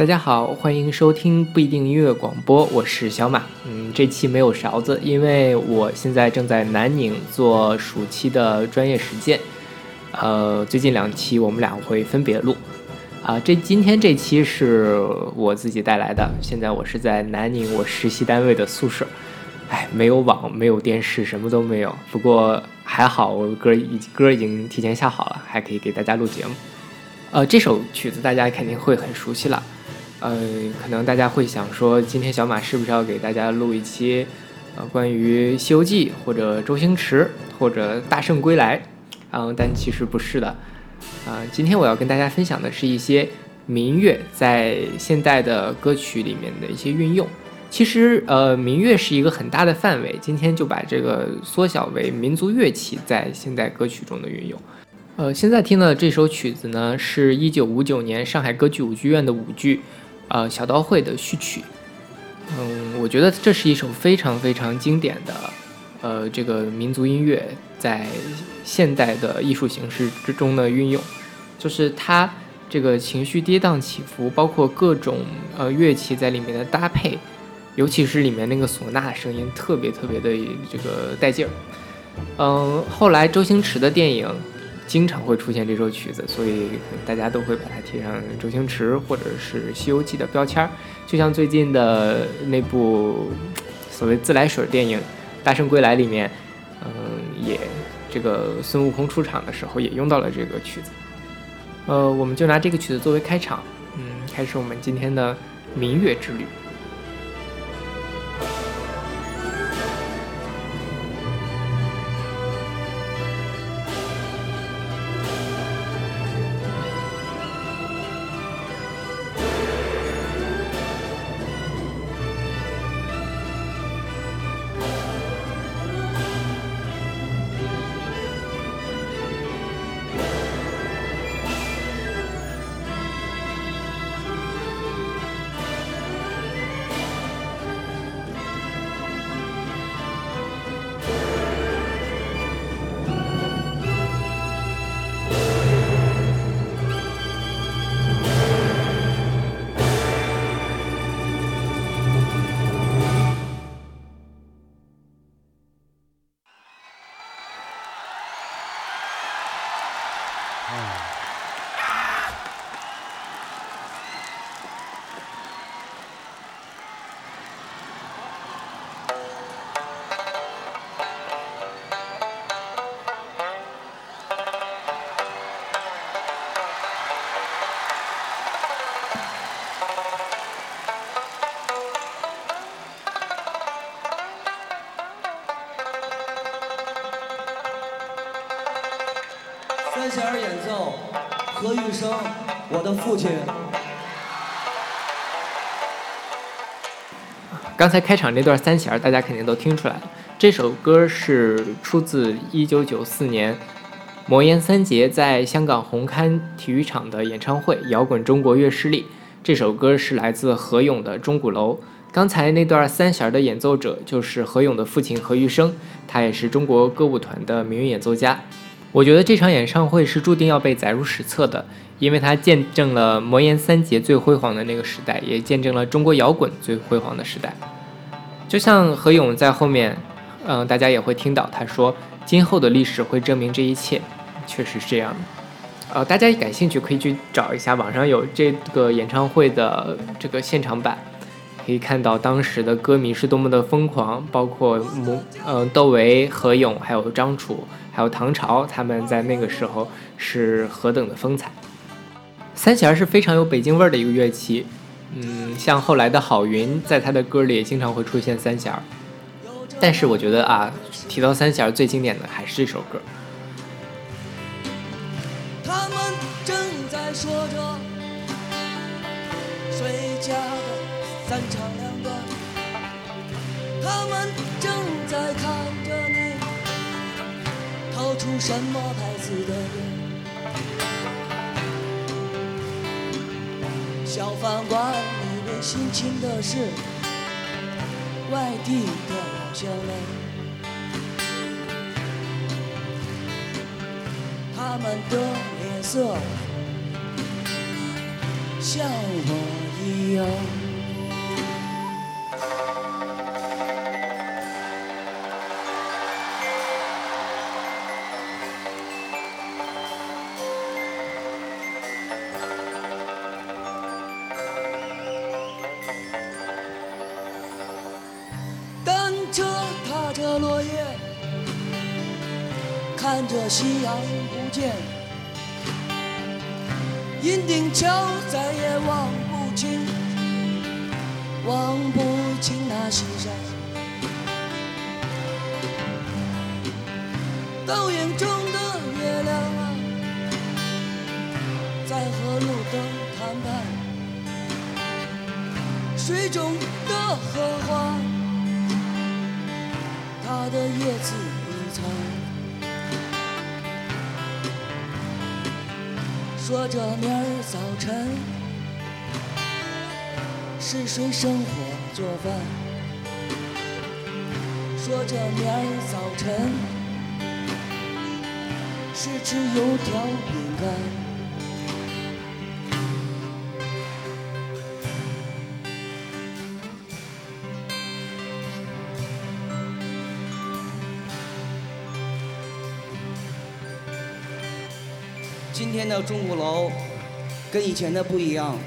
大家好，欢迎收听不一定音乐广播，我是小马。嗯，这期没有勺子，因为我现在正在南宁做暑期的专业实践。呃，最近两期我们俩会分别录。啊，这今天这期是我自己带来的。现在我是在南宁我实习单位的宿舍。哎，没有网，没有电视，什么都没有。不过还好，我歌已歌已经提前下好了，还可以给大家录节目。呃，这首曲子大家肯定会很熟悉了。呃，可能大家会想说，今天小马是不是要给大家录一期，呃，关于《西游记》或者周星驰或者《大圣归来》？嗯，但其实不是的。啊，今天我要跟大家分享的是一些民乐在现代的歌曲里面的一些运用。其实，呃，民乐是一个很大的范围，今天就把这个缩小为民族乐器在现代歌曲中的运用。呃，现在听的这首曲子呢，是一九五九年上海歌剧舞剧院的舞剧。呃，小刀会的序曲，嗯，我觉得这是一首非常非常经典的，呃，这个民族音乐在现代的艺术形式之中的运用，就是它这个情绪跌宕起伏，包括各种呃乐器在里面的搭配，尤其是里面那个唢呐声音特别特别的这个带劲儿，嗯，后来周星驰的电影。经常会出现这首曲子，所以大家都会把它贴上周星驰或者是《西游记》的标签儿。就像最近的那部所谓自来水电影《大圣归来》里面，嗯，也这个孙悟空出场的时候也用到了这个曲子。呃，我们就拿这个曲子作为开场，嗯，开始我们今天的民乐之旅。演奏，何玉生，我的父亲。刚才开场那段三弦，大家肯定都听出来了。这首歌是出自1994年魔岩三杰在香港红磡体育场的演唱会《摇滚中国乐势力》。这首歌是来自何勇的《钟鼓楼》。刚才那段三弦的演奏者就是何勇的父亲何玉生，他也是中国歌舞团的名誉演奏家。我觉得这场演唱会是注定要被载入史册的，因为它见证了魔岩三杰最辉煌的那个时代，也见证了中国摇滚最辉煌的时代。就像何勇在后面，嗯，大家也会听到他说：“今后的历史会证明这一切。”确实是这样的。呃，大家感兴趣可以去找一下，网上有这个演唱会的这个现场版，可以看到当时的歌迷是多么的疯狂，包括母，嗯，窦唯、何勇还有张楚。还有唐朝，他们在那个时候是何等的风采。三弦是非常有北京味儿的一个乐器，嗯，像后来的郝云在他的歌里也经常会出现三弦。但是我觉得啊，提到三弦最经典的还是这首歌。他们正在说着谁家的三长两短他们正在看着你掏出什么牌子的小饭馆里面辛勤的是外地的老乡们他们的脸色像我一样。倒影中的月亮啊在和路灯谈判水中的荷花它的叶子已残说着明儿早晨是谁生火做饭说着明儿早晨是吃油条饼干。今天的钟鼓楼跟以前的不一样。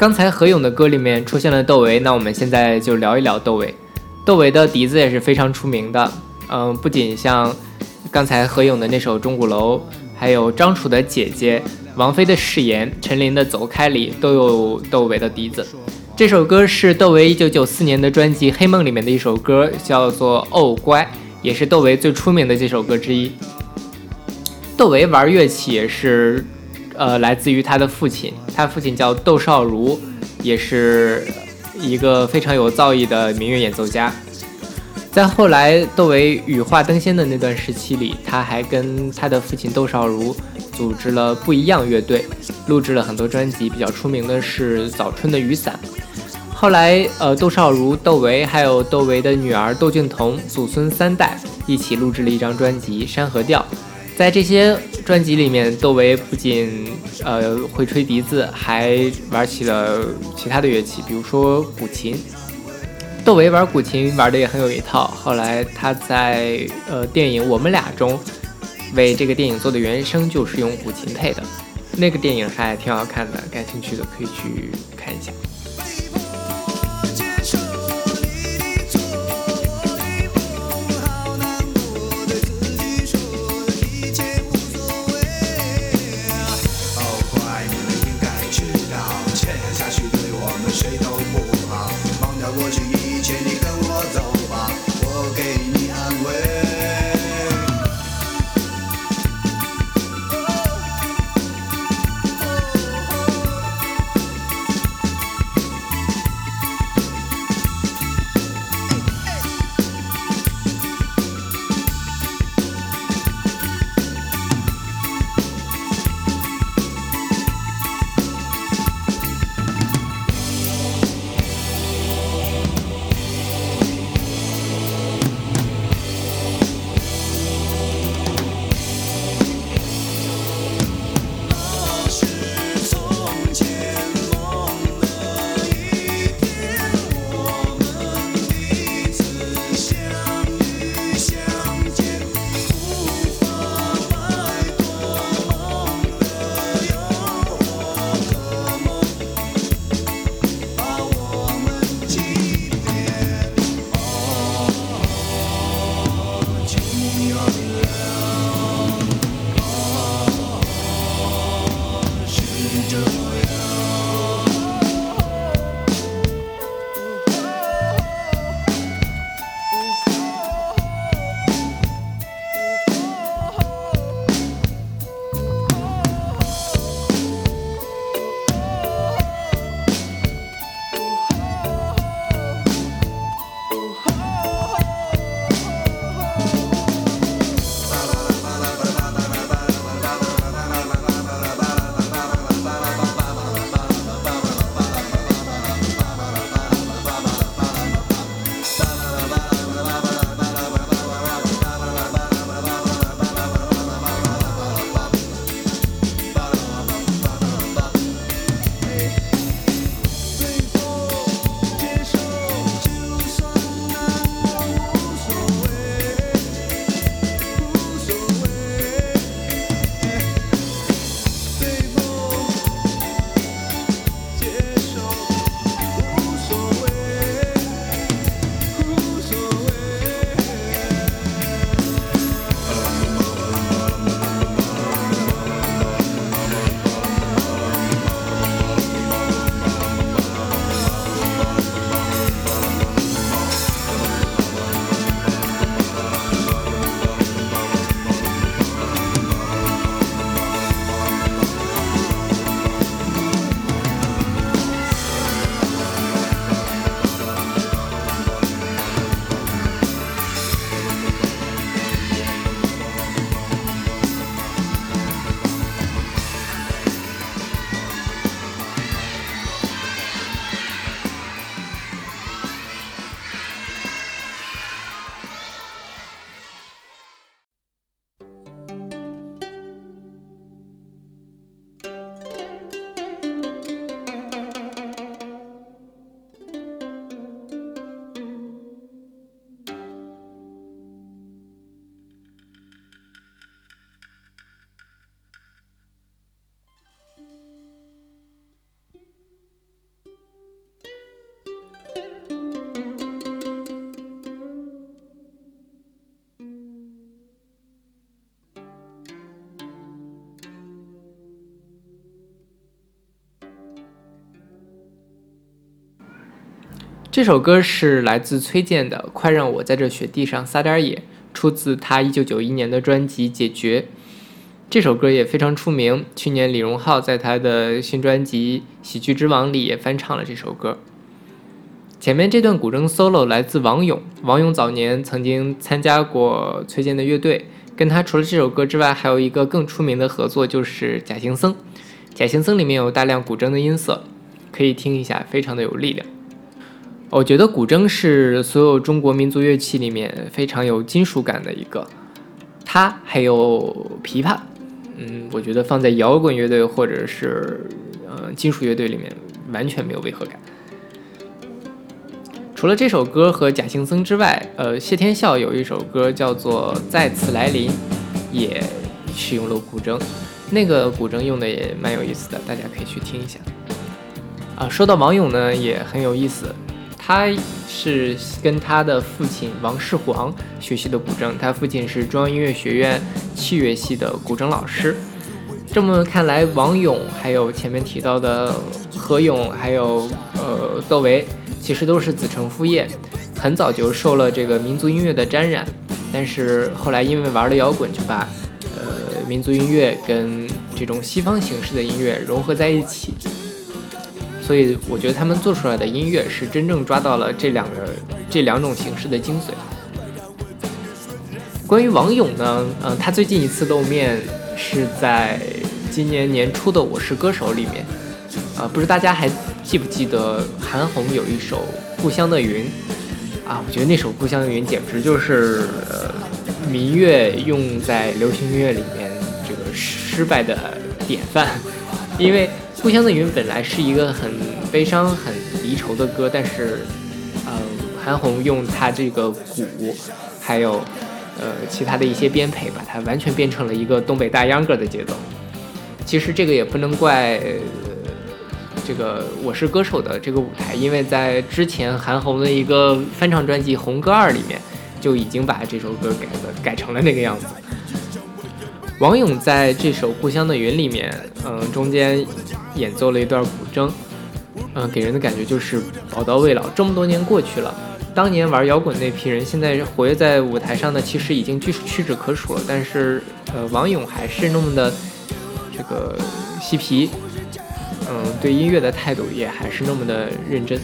刚才何勇的歌里面出现了窦唯，那我们现在就聊一聊窦唯。窦唯的笛子也是非常出名的，嗯，不仅像刚才何勇的那首《钟鼓楼》，还有张楚的《姐姐》、王菲的《誓言》、陈琳的《走开》里都有窦唯的笛子。这首歌是窦唯1994年的专辑《黑梦》里面的一首歌，叫做《哦乖》，也是窦唯最出名的几首歌之一。窦唯玩乐器也是。呃，来自于他的父亲，他父亲叫窦少如，也是一个非常有造诣的民乐演奏家。在后来窦唯羽化登仙的那段时期里，他还跟他的父亲窦少如组织了不一样乐队，录制了很多专辑。比较出名的是《早春的雨伞》。后来，呃，窦少如、窦唯还有窦唯的女儿窦靖童，祖孙三代一起录制了一张专辑《山河调》。在这些专辑里面，窦唯不仅呃会吹笛子，还玩起了其他的乐器，比如说古琴。窦唯玩古琴玩的也很有一套。后来他在呃电影《我们俩》中，为这个电影做的原声就是用古琴配的，那个电影还挺好看的，感兴趣的可以去看一下。这首歌是来自崔健的《快让我在这雪地上撒点野》，出自他1991年的专辑《解决》。这首歌也非常出名，去年李荣浩在他的新专辑《喜剧之王》里也翻唱了这首歌。前面这段古筝 solo 来自王勇，王勇早年曾经参加过崔健的乐队，跟他除了这首歌之外，还有一个更出名的合作就是《假行僧》。《假行僧》里面有大量古筝的音色，可以听一下，非常的有力量。我觉得古筝是所有中国民族乐器里面非常有金属感的一个，它还有琵琶，嗯，我觉得放在摇滚乐队或者是呃金属乐队里面完全没有违和感。除了这首歌和贾行僧之外，呃，谢天笑有一首歌叫做《再次来临》，也使用了古筝，那个古筝用的也蛮有意思的，大家可以去听一下。啊，说到王勇呢，也很有意思。他是跟他的父亲王世煌学习的古筝，他父亲是中央音乐学院器乐系的古筝老师。这么看来，王勇还有前面提到的何勇，还有呃窦唯，其实都是子承父业，很早就受了这个民族音乐的沾染，但是后来因为玩了摇滚，就把呃民族音乐跟这种西方形式的音乐融合在一起。所以我觉得他们做出来的音乐是真正抓到了这两个这两种形式的精髓。关于王勇呢，嗯，他最近一次露面是在今年年初的《我是歌手》里面，啊，不知大家还记不记得韩红有一首《故乡的云》啊？我觉得那首《故乡的云》简直就是呃民乐用在流行音乐里面这个失败的典范，因为。《故乡的云》本来是一个很悲伤、很离愁的歌，但是，呃，韩红用她这个鼓，还有呃其他的一些编配，把它完全变成了一个东北大秧歌的节奏。其实这个也不能怪这个《我是歌手》的这个舞台，因为在之前韩红的一个翻唱专辑《红歌二》里面就已经把这首歌改了，改成了那个样子。王勇在这首《故乡的云》里面，嗯，中间演奏了一段古筝，嗯，给人的感觉就是宝刀未老。这么多年过去了，当年玩摇滚那批人，现在活跃在舞台上的其实已经屈屈指可数了。但是，呃，王勇还是那么的这个嬉皮，嗯，对音乐的态度也还是那么的认真。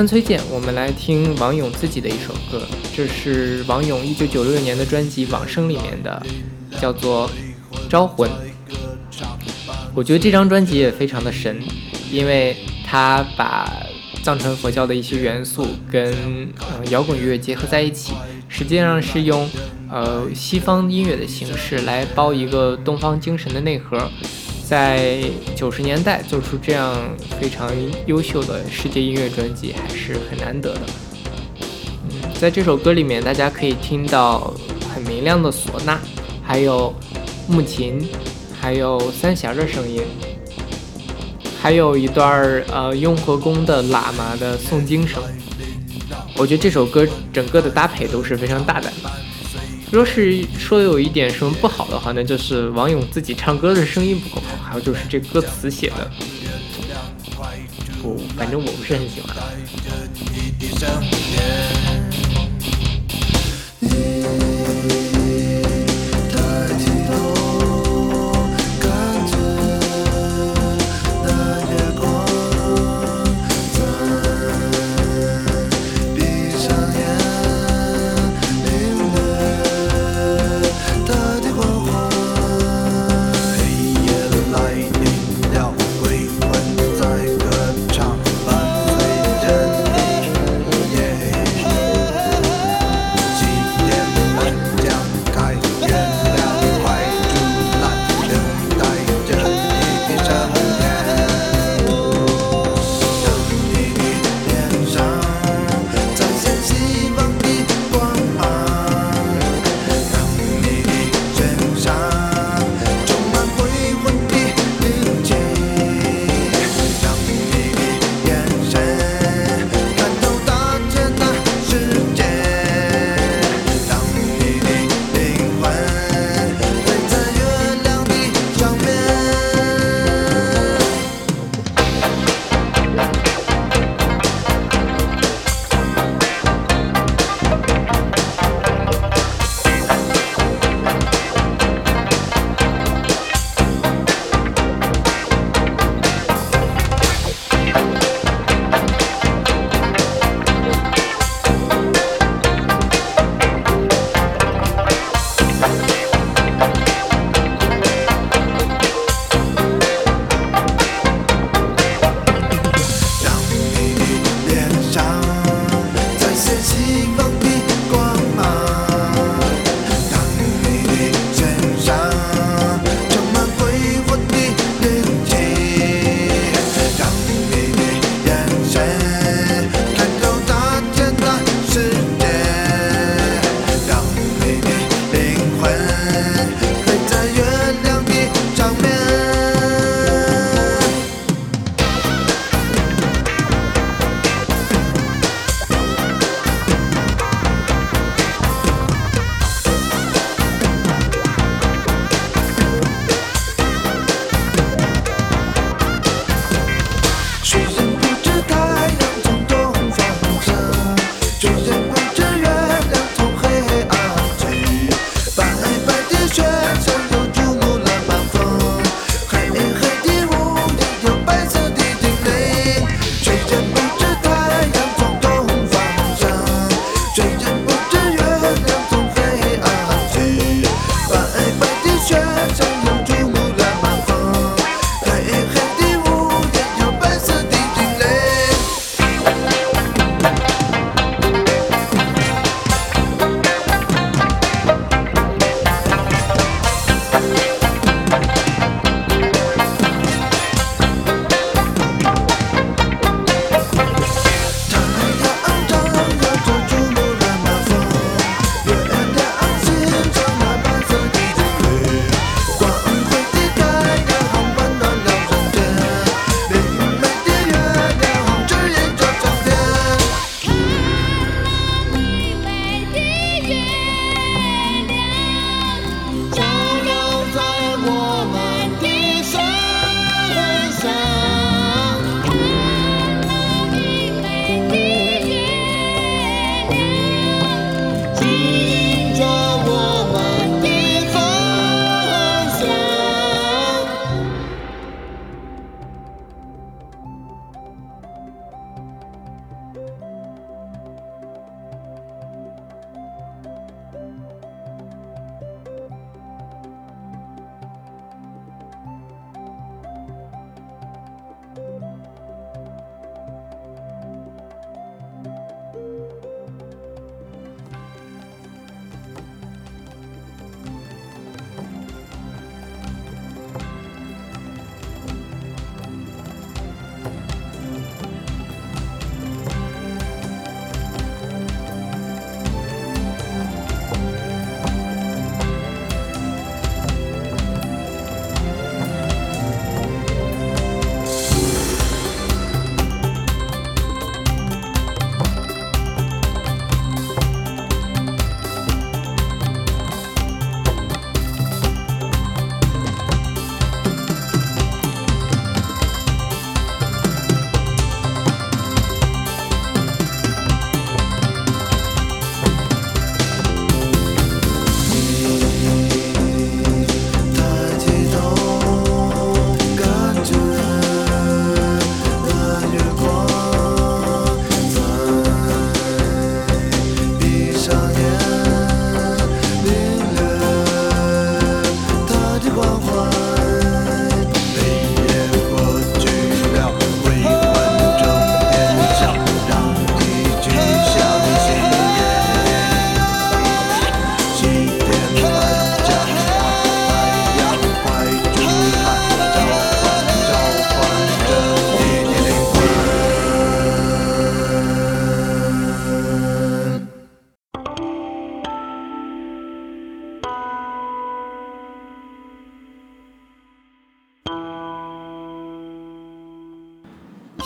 听完崔健，我们来听王勇自己的一首歌，这是王勇一九九六年的专辑《往生》里面的，叫做《招魂》。我觉得这张专辑也非常的神，因为他把藏传佛教的一些元素跟摇滚乐结合在一起，实际上是用呃西方音乐的形式来包一个东方精神的内核。在九十年代做出这样非常优秀的世界音乐专辑还是很难得的。嗯，在这首歌里面，大家可以听到很明亮的唢呐，还有木琴，还有三弦的声音，还有一段儿呃雍和宫的喇嘛的诵经声。我觉得这首歌整个的搭配都是非常大胆的。若是说有一点什么不好的话，那就是王勇自己唱歌的声音不够好，还有就是这歌词写的，不，反正我不是很喜欢。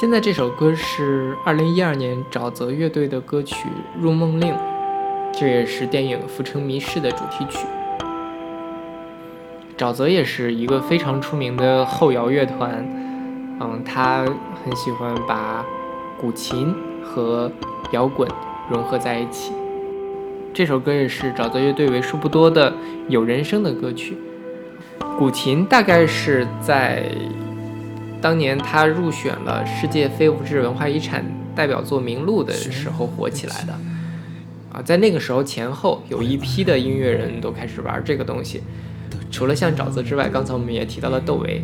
现在这首歌是二零一二年沼泽乐队的歌曲《入梦令》，这也是电影《浮城谜事》的主题曲。沼泽也是一个非常出名的后摇乐团，嗯，他很喜欢把古琴和摇滚融合在一起。这首歌也是沼泽乐队为数不多的有人声的歌曲。古琴大概是在当年他入选了世界非物质文化遗产代表作名录的时候火起来的。啊，在那个时候前后，有一批的音乐人都开始玩这个东西。除了像沼泽之外，刚才我们也提到了窦唯，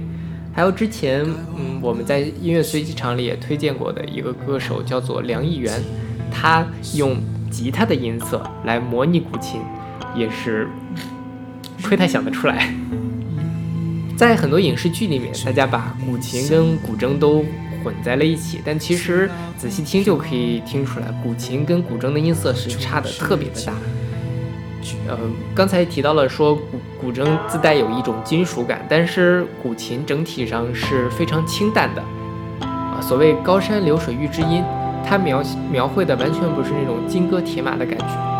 还有之前嗯我们在音乐随机场里也推荐过的一个歌手叫做梁艺元，他用。吉他的音色来模拟古琴，也是亏他想得出来。在很多影视剧里面，大家把古琴跟古筝都混在了一起，但其实仔细听就可以听出来，古琴跟古筝的音色是差的特别的大。呃，刚才提到了说古古筝自带有一种金属感，但是古琴整体上是非常清淡的。啊，所谓高山流水遇知音。它描描绘的完全不是那种金戈铁马的感觉。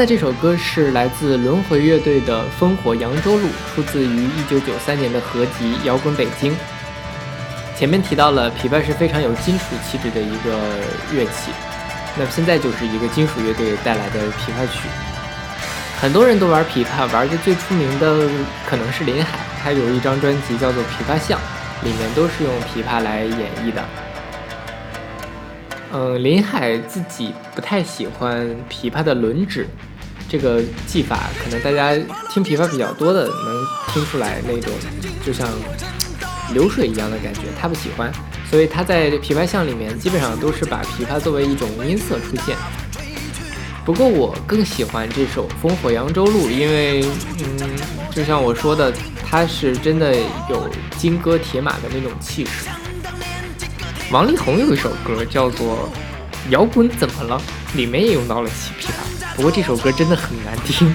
在这首歌是来自轮回乐队的《烽火扬州路》，出自于1993年的合集《摇滚北京》。前面提到了，琵琶是非常有金属气质的一个乐器，那么现在就是一个金属乐队带来的琵琶曲。很多人都玩琵琶，玩的最出名的可能是林海，他有一张专辑叫做《琵琶像》，里面都是用琵琶来演绎的。嗯，林海自己不太喜欢琵琶的轮指这个技法，可能大家听琵琶比较多的能听出来那种就像流水一样的感觉，他不喜欢，所以他在琵琶巷里面基本上都是把琵琶作为一种音色出现。不过我更喜欢这首《烽火扬州路》，因为，嗯，就像我说的，它是真的有金戈铁马的那种气势。王力宏有一首歌叫做《摇滚怎么了》，里面也用到了起琵琶，不过这首歌真的很难听。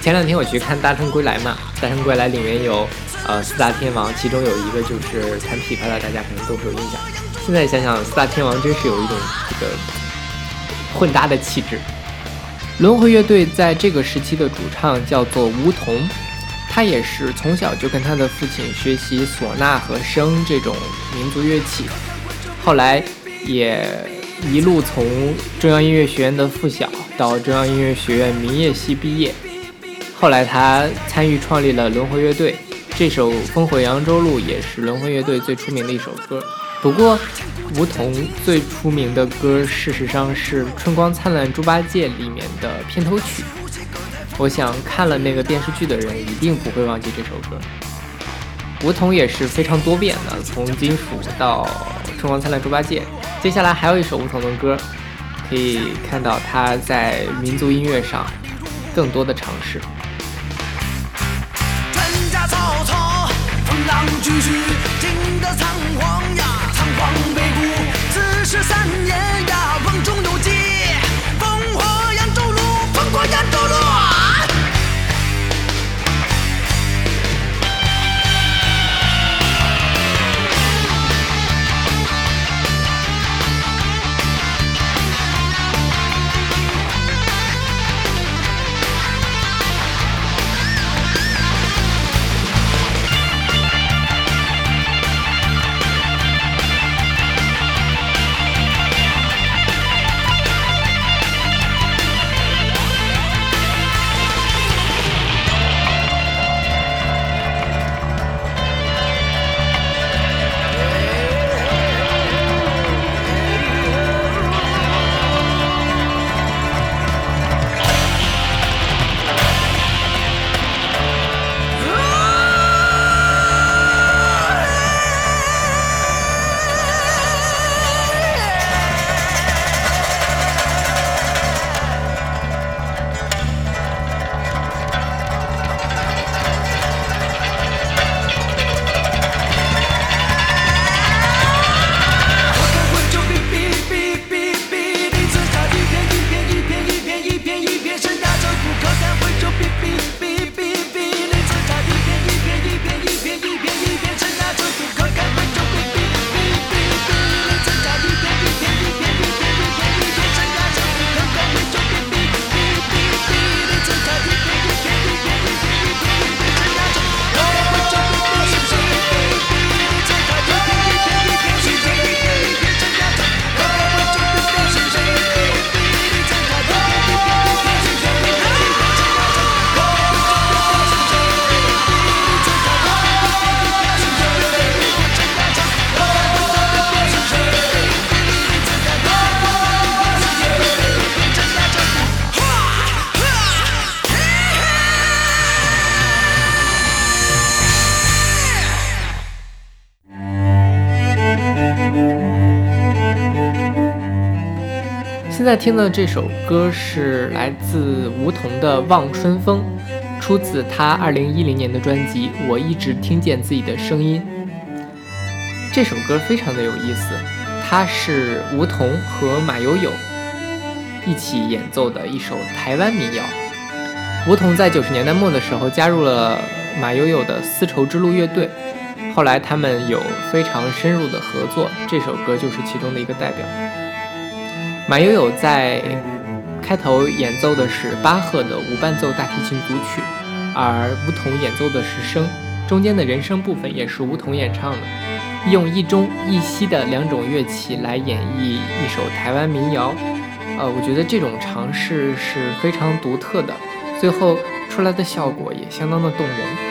前两天我去看《大圣归来》嘛，《大圣归来》里面有呃四大天王，其中有一个就是弹琵琶的，大家可能都会有印象。现在想想，四大天王真是有一种这个。混搭的气质。轮回乐队在这个时期的主唱叫做吴彤，他也是从小就跟他的父亲学习唢呐和笙这种民族乐器，后来也一路从中央音乐学院的附小到中央音乐学院民乐系毕业。后来他参与创立了轮回乐队，这首《烽火扬州路》也是轮回乐队最出名的一首歌。不过。梧桐最出名的歌，事实上是《春光灿烂猪八戒》里面的片头曲。我想看了那个电视剧的人，一定不会忘记这首歌。梧桐也是非常多变的，从金属到《春光灿烂猪八戒》。接下来还有一首梧桐的歌，可以看到他在民族音乐上更多的尝试。春家草草，风浪继续，惊得仓皇呀，仓皇。十三年呀，瓮中有鸡，烽火扬州路，烽火扬听的这首歌是来自吴彤的《望春风》，出自他2010年的专辑《我一直听见自己的声音》。这首歌非常的有意思，它是吴彤和马友友一起演奏的一首台湾民谣。吴彤在九十年代末的时候加入了马友友的丝绸之路乐队，后来他们有非常深入的合作，这首歌就是其中的一个代表。马友友在开头演奏的是巴赫的无伴奏大提琴组曲，而梧桐演奏的是笙，中间的人声部分也是梧桐演唱的，用一中一西的两种乐器来演绎一首台湾民谣。呃，我觉得这种尝试是非常独特的，最后出来的效果也相当的动人。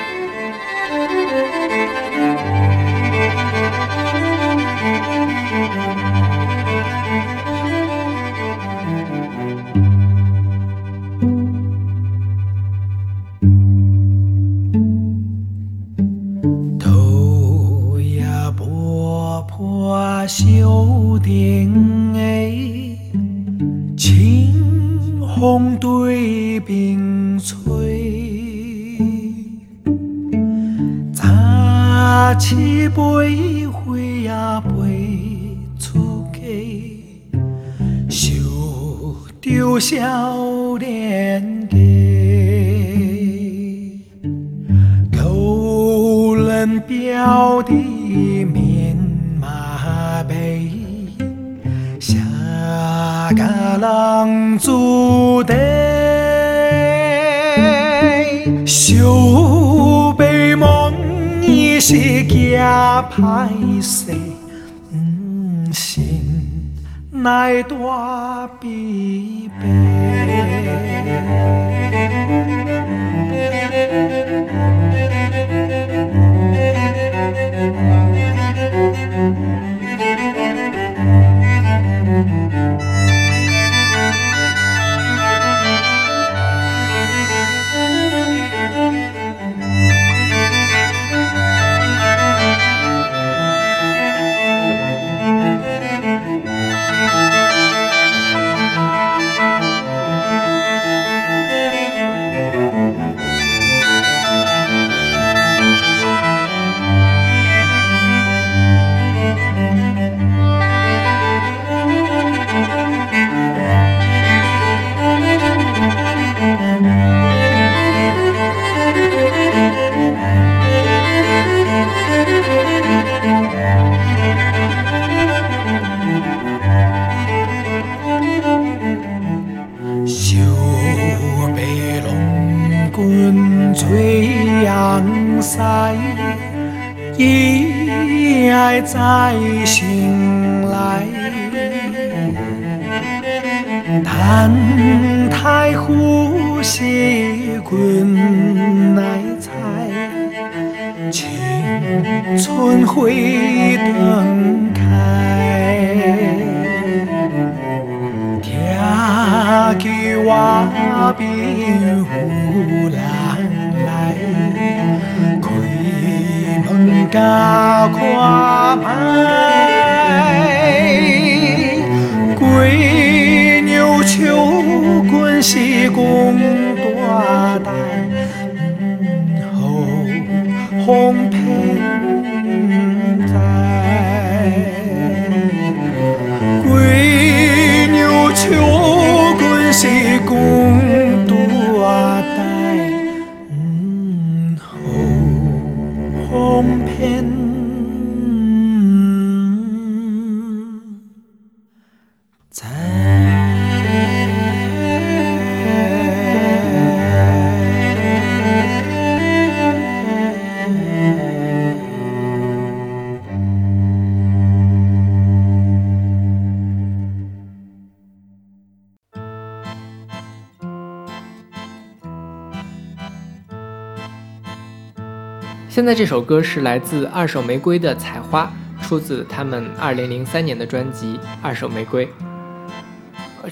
现在这首歌是来自二手玫瑰的《采花》，出自他们二零零三年的专辑《二手玫瑰》。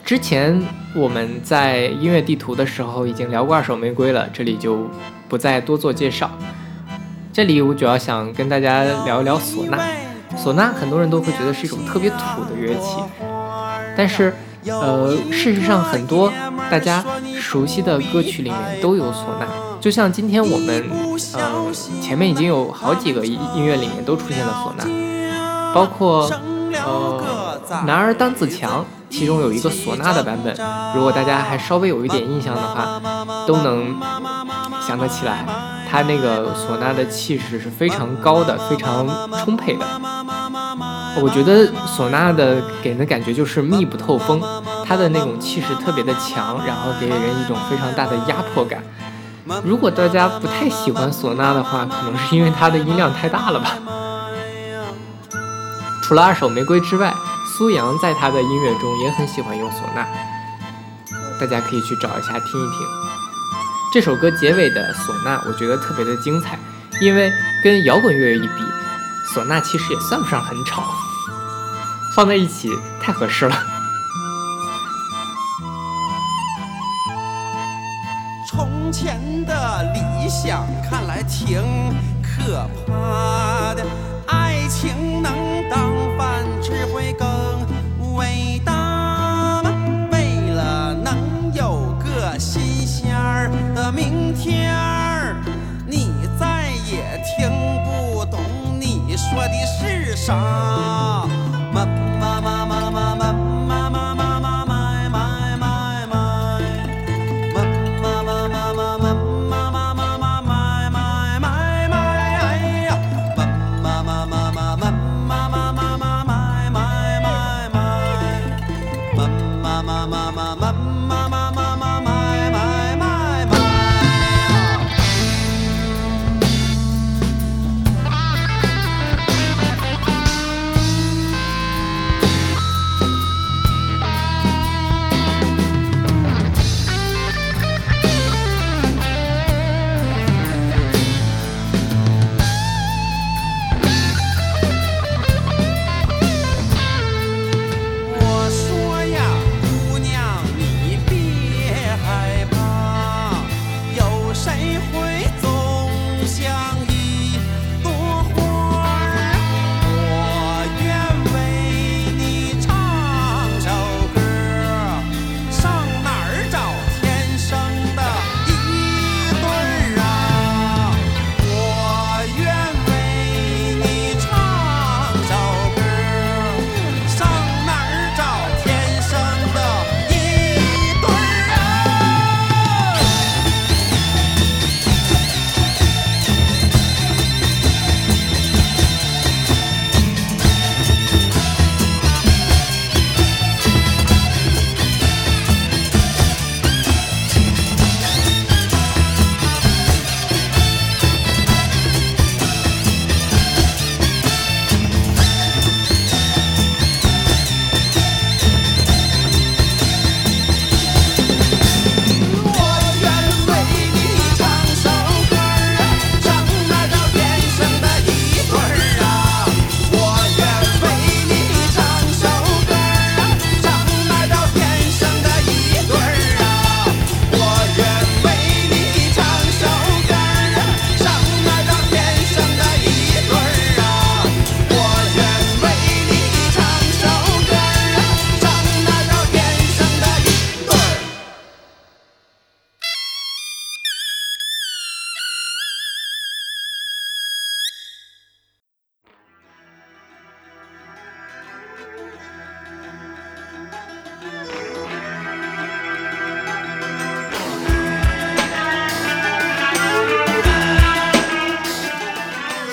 之前我们在音乐地图的时候已经聊过二手玫瑰了，这里就不再多做介绍。这里我主要想跟大家聊一聊唢呐。唢呐很多人都会觉得是一种特别土的乐器，但是，呃，事实上很多大家熟悉的歌曲里面都有唢呐。就像今天我们，呃，前面已经有好几个音乐里面都出现了唢呐，包括，呃，男儿当自强，其中有一个唢呐的版本，如果大家还稍微有一点印象的话，都能想得起来，它那个唢呐的气势是非常高的，非常充沛的。我觉得唢呐的给人的感觉就是密不透风，它的那种气势特别的强，然后给人一种非常大的压迫感。如果大家不太喜欢唢呐的话，可能是因为它的音量太大了吧。除了二手玫瑰之外，苏阳在他的音乐中也很喜欢用唢呐，大家可以去找一下听一听。这首歌结尾的唢呐，我觉得特别的精彩，因为跟摇滚乐一比，唢呐其实也算不上很吵，放在一起太合适了。从前的理想看来挺可怕的，爱情能当饭吃会更伟大吗？为了能有个新鲜儿的明天儿，你再也听不懂你说的是啥。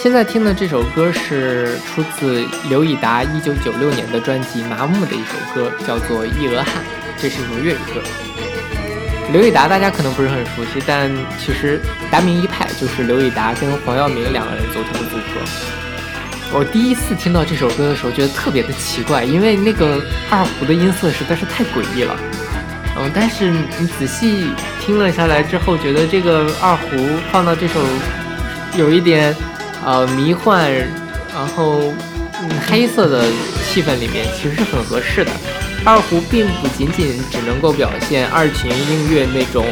现在听的这首歌是出自刘以达一九九六年的专辑《麻木》的一首歌，叫做《一额汗》，这是一首粤语歌。刘以达大家可能不是很熟悉，但其实达明一派就是刘以达跟黄耀明两个人组成的组合。我第一次听到这首歌的时候，觉得特别的奇怪，因为那个二胡的音色实在是太诡异了。嗯，但是你仔细听了下来之后，觉得这个二胡放到这首有一点呃迷幻，然后嗯黑色的气氛里面，其实是很合适的。二胡并不仅仅只能够表现二泉映月那种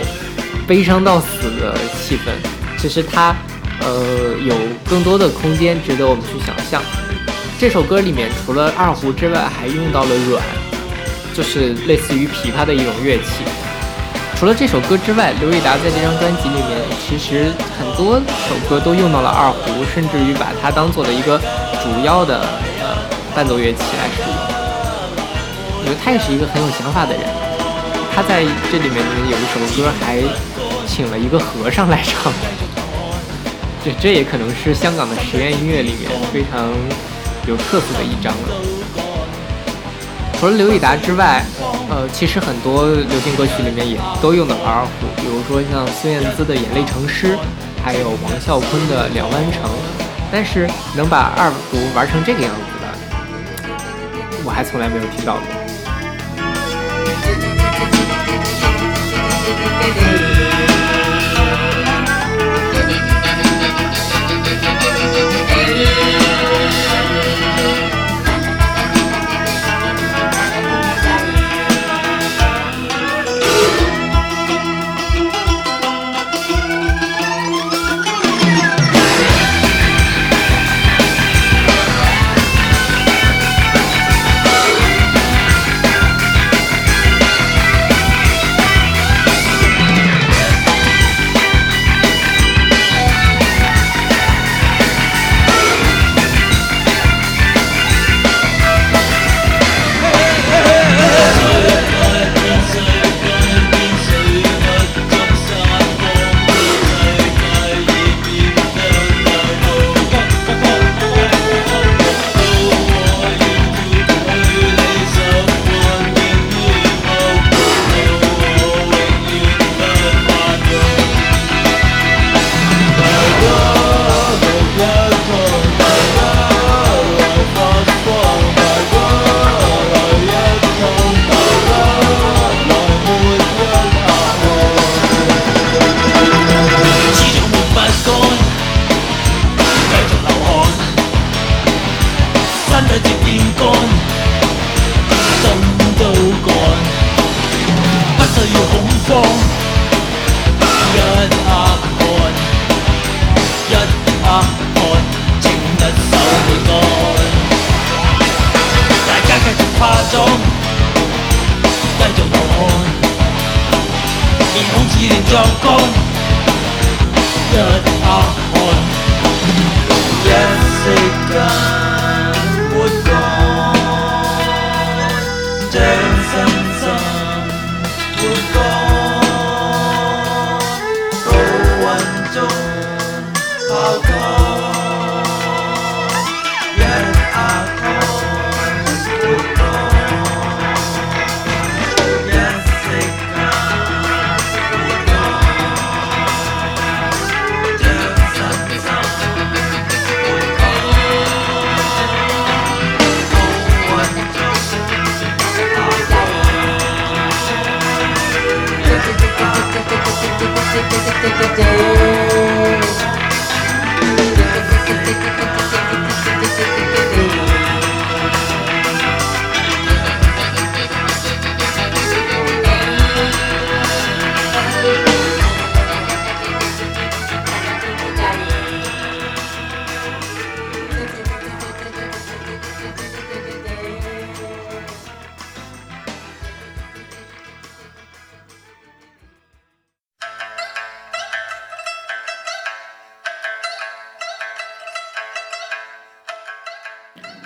悲伤到死的气氛，其实它呃有更多的空间值得我们去想象。这首歌里面除了二胡之外，还用到了阮，就是类似于琵琶的一种乐器。除了这首歌之外，刘以达在这张专辑里面，其实很多首歌都用到了二胡，甚至于把它当做了一个主要的呃伴奏乐器来使用。我觉得他也是一个很有想法的人。他在这里面有一首歌还请了一个和尚来唱，这这也可能是香港的实验音乐里面非常有特色的一张了。除了刘以达之外，呃，其实很多流行歌曲里面也都用到了二胡，比如说像孙燕姿的《眼泪成诗》，还有王啸坤的《两湾城》。但是能把二胡玩成这个样子的，我还从来没有听到过。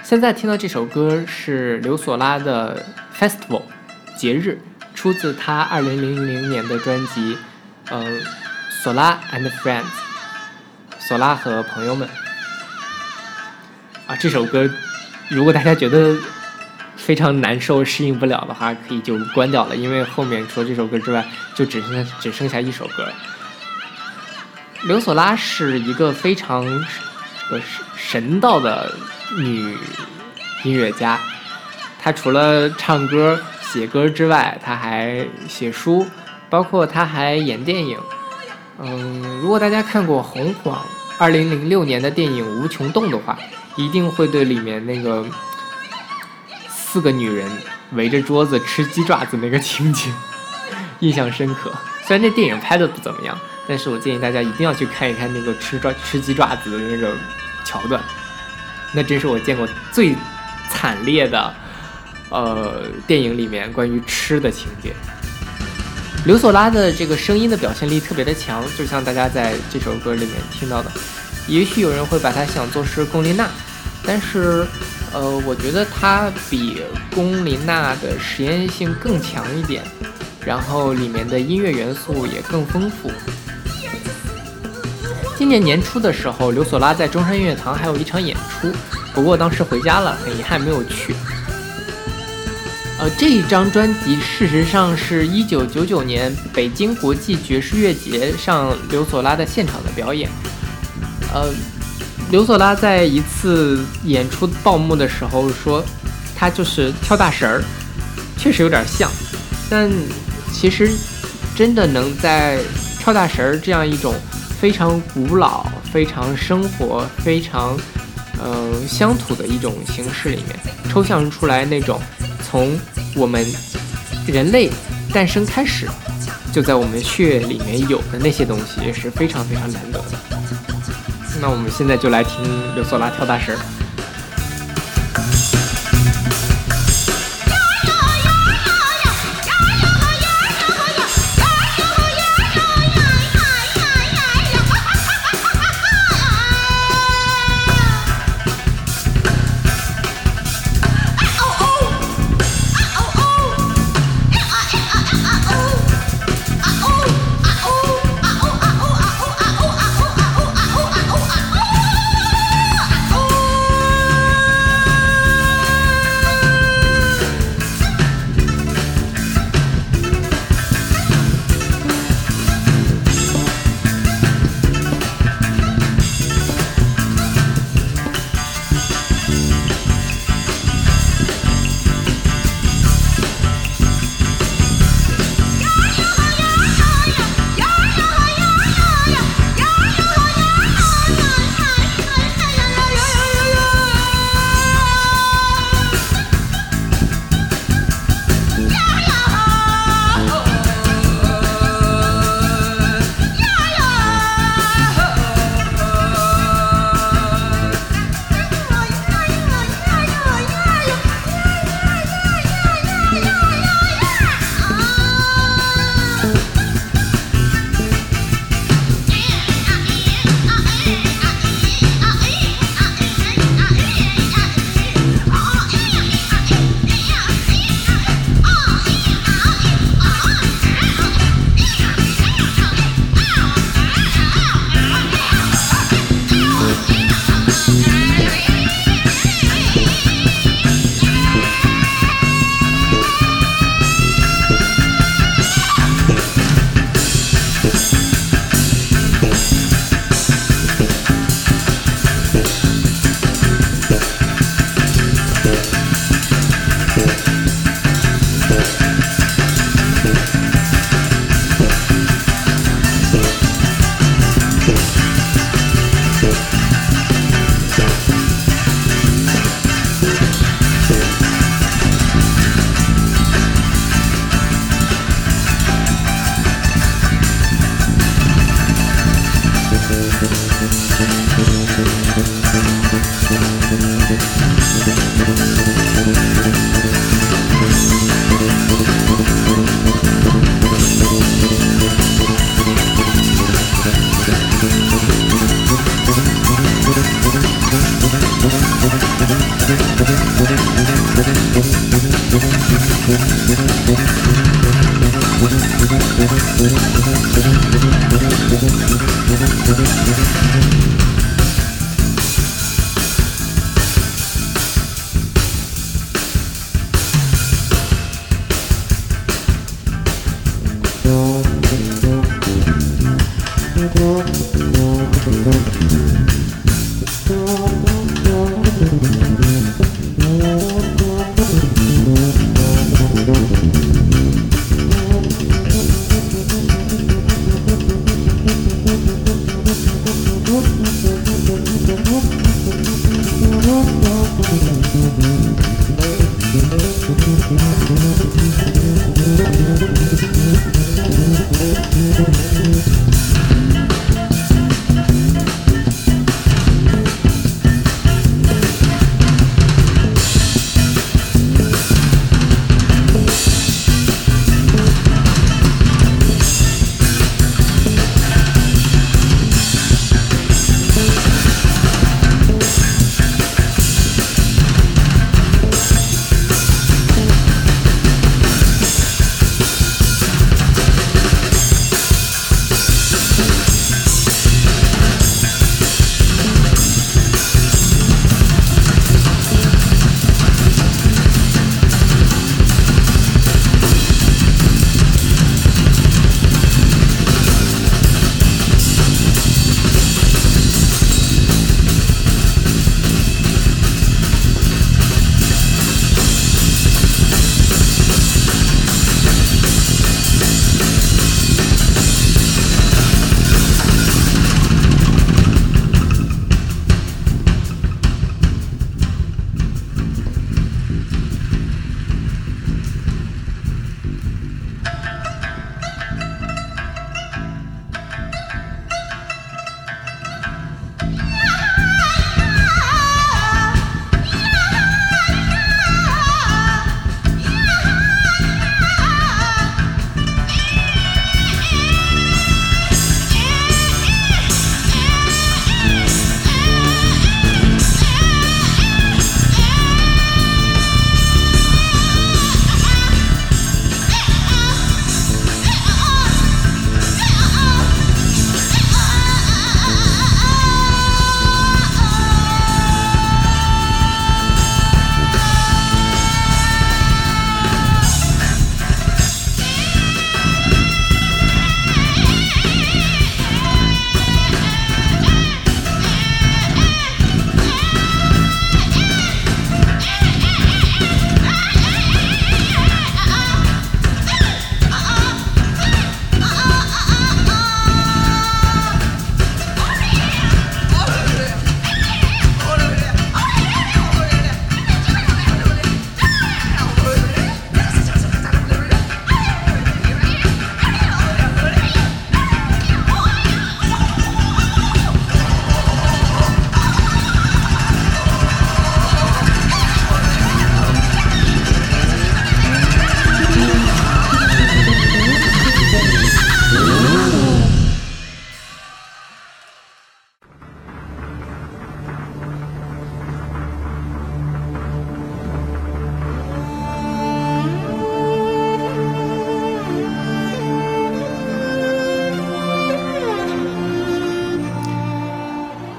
现在听到这首歌是刘索拉的《Festival》节日，出自他2000年的专辑，呃，索拉 and Friends，索拉和朋友们。啊，这首歌如果大家觉得非常难受、适应不了的话，可以就关掉了，因为后面除了这首歌之外，就只剩下只剩下一首歌。刘索拉是一个非常呃神道的女音乐家，她除了唱歌、写歌之外，她还写书，包括她还演电影。嗯，如果大家看过红黄二零零六年的电影《无穷洞》的话，一定会对里面那个四个女人围着桌子吃鸡爪子那个情景 印象深刻。虽然那电影拍的不怎么样，但是我建议大家一定要去看一看那个吃爪吃鸡爪子的那个桥段，那真是我见过最惨烈的呃电影里面关于吃的情节。刘索拉的这个声音的表现力特别的强，就像大家在这首歌里面听到的。也许有人会把它想作是龚琳娜，但是，呃，我觉得它比龚琳娜的实验性更强一点，然后里面的音乐元素也更丰富。今年年初的时候，刘索拉在中山音乐堂还有一场演出，不过当时回家了，很遗憾没有去。呃，这一张专辑事实上是一九九九年北京国际爵士乐节上刘索拉的现场的表演。呃，刘索拉在一次演出报幕的时候说，他就是跳大神儿，确实有点像，但其实真的能在跳大神儿这样一种非常古老、非常生活、非常嗯、乡土的一种形式里面，抽象出来那种从我们人类诞生开始就在我们血液里面有的那些东西，是非常非常难得的。那我们现在就来听刘索拉跳大神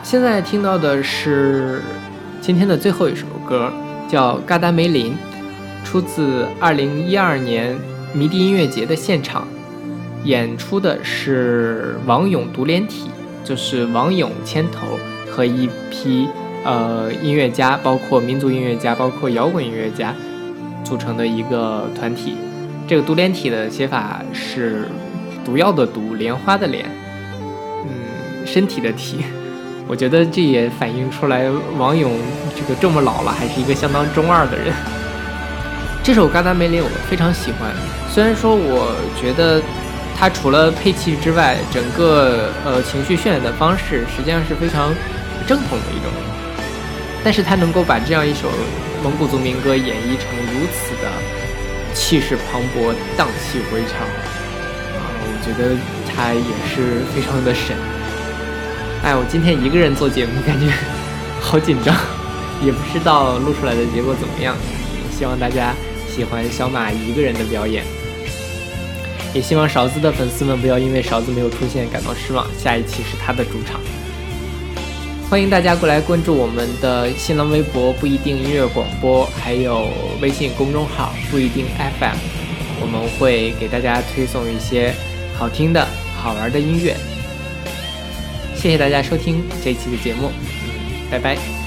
现在听到的是今天的最后一首歌，叫《嘎达梅林》，出自2012年迷笛音乐节的现场，演出的是王勇独联体，就是王勇牵头和一批呃音乐家，包括民族音乐家，包括摇滚音乐家组成的一个团体。这个独联体的写法是毒药的毒，莲花的莲，嗯，身体的体。我觉得这也反映出来王勇这个这么老了，还是一个相当中二的人。这首《嘎达梅林》我非常喜欢，虽然说我觉得它除了配器之外，整个呃情绪渲染的方式实际上是非常正统的一种，但是他能够把这样一首蒙古族民歌演绎成如此的气势磅礴、荡气回肠啊，我觉得他也是非常的神。哎，我今天一个人做节目，感觉好紧张，也不知道录出来的结果怎么样。希望大家喜欢小马一个人的表演，也希望勺子的粉丝们不要因为勺子没有出现感到失望。下一期是他的主场，欢迎大家过来关注我们的新浪微博不一定音乐广播，还有微信公众号不一定 FM，我们会给大家推送一些好听的好玩的音乐。谢谢大家收听这一期的节目，拜拜。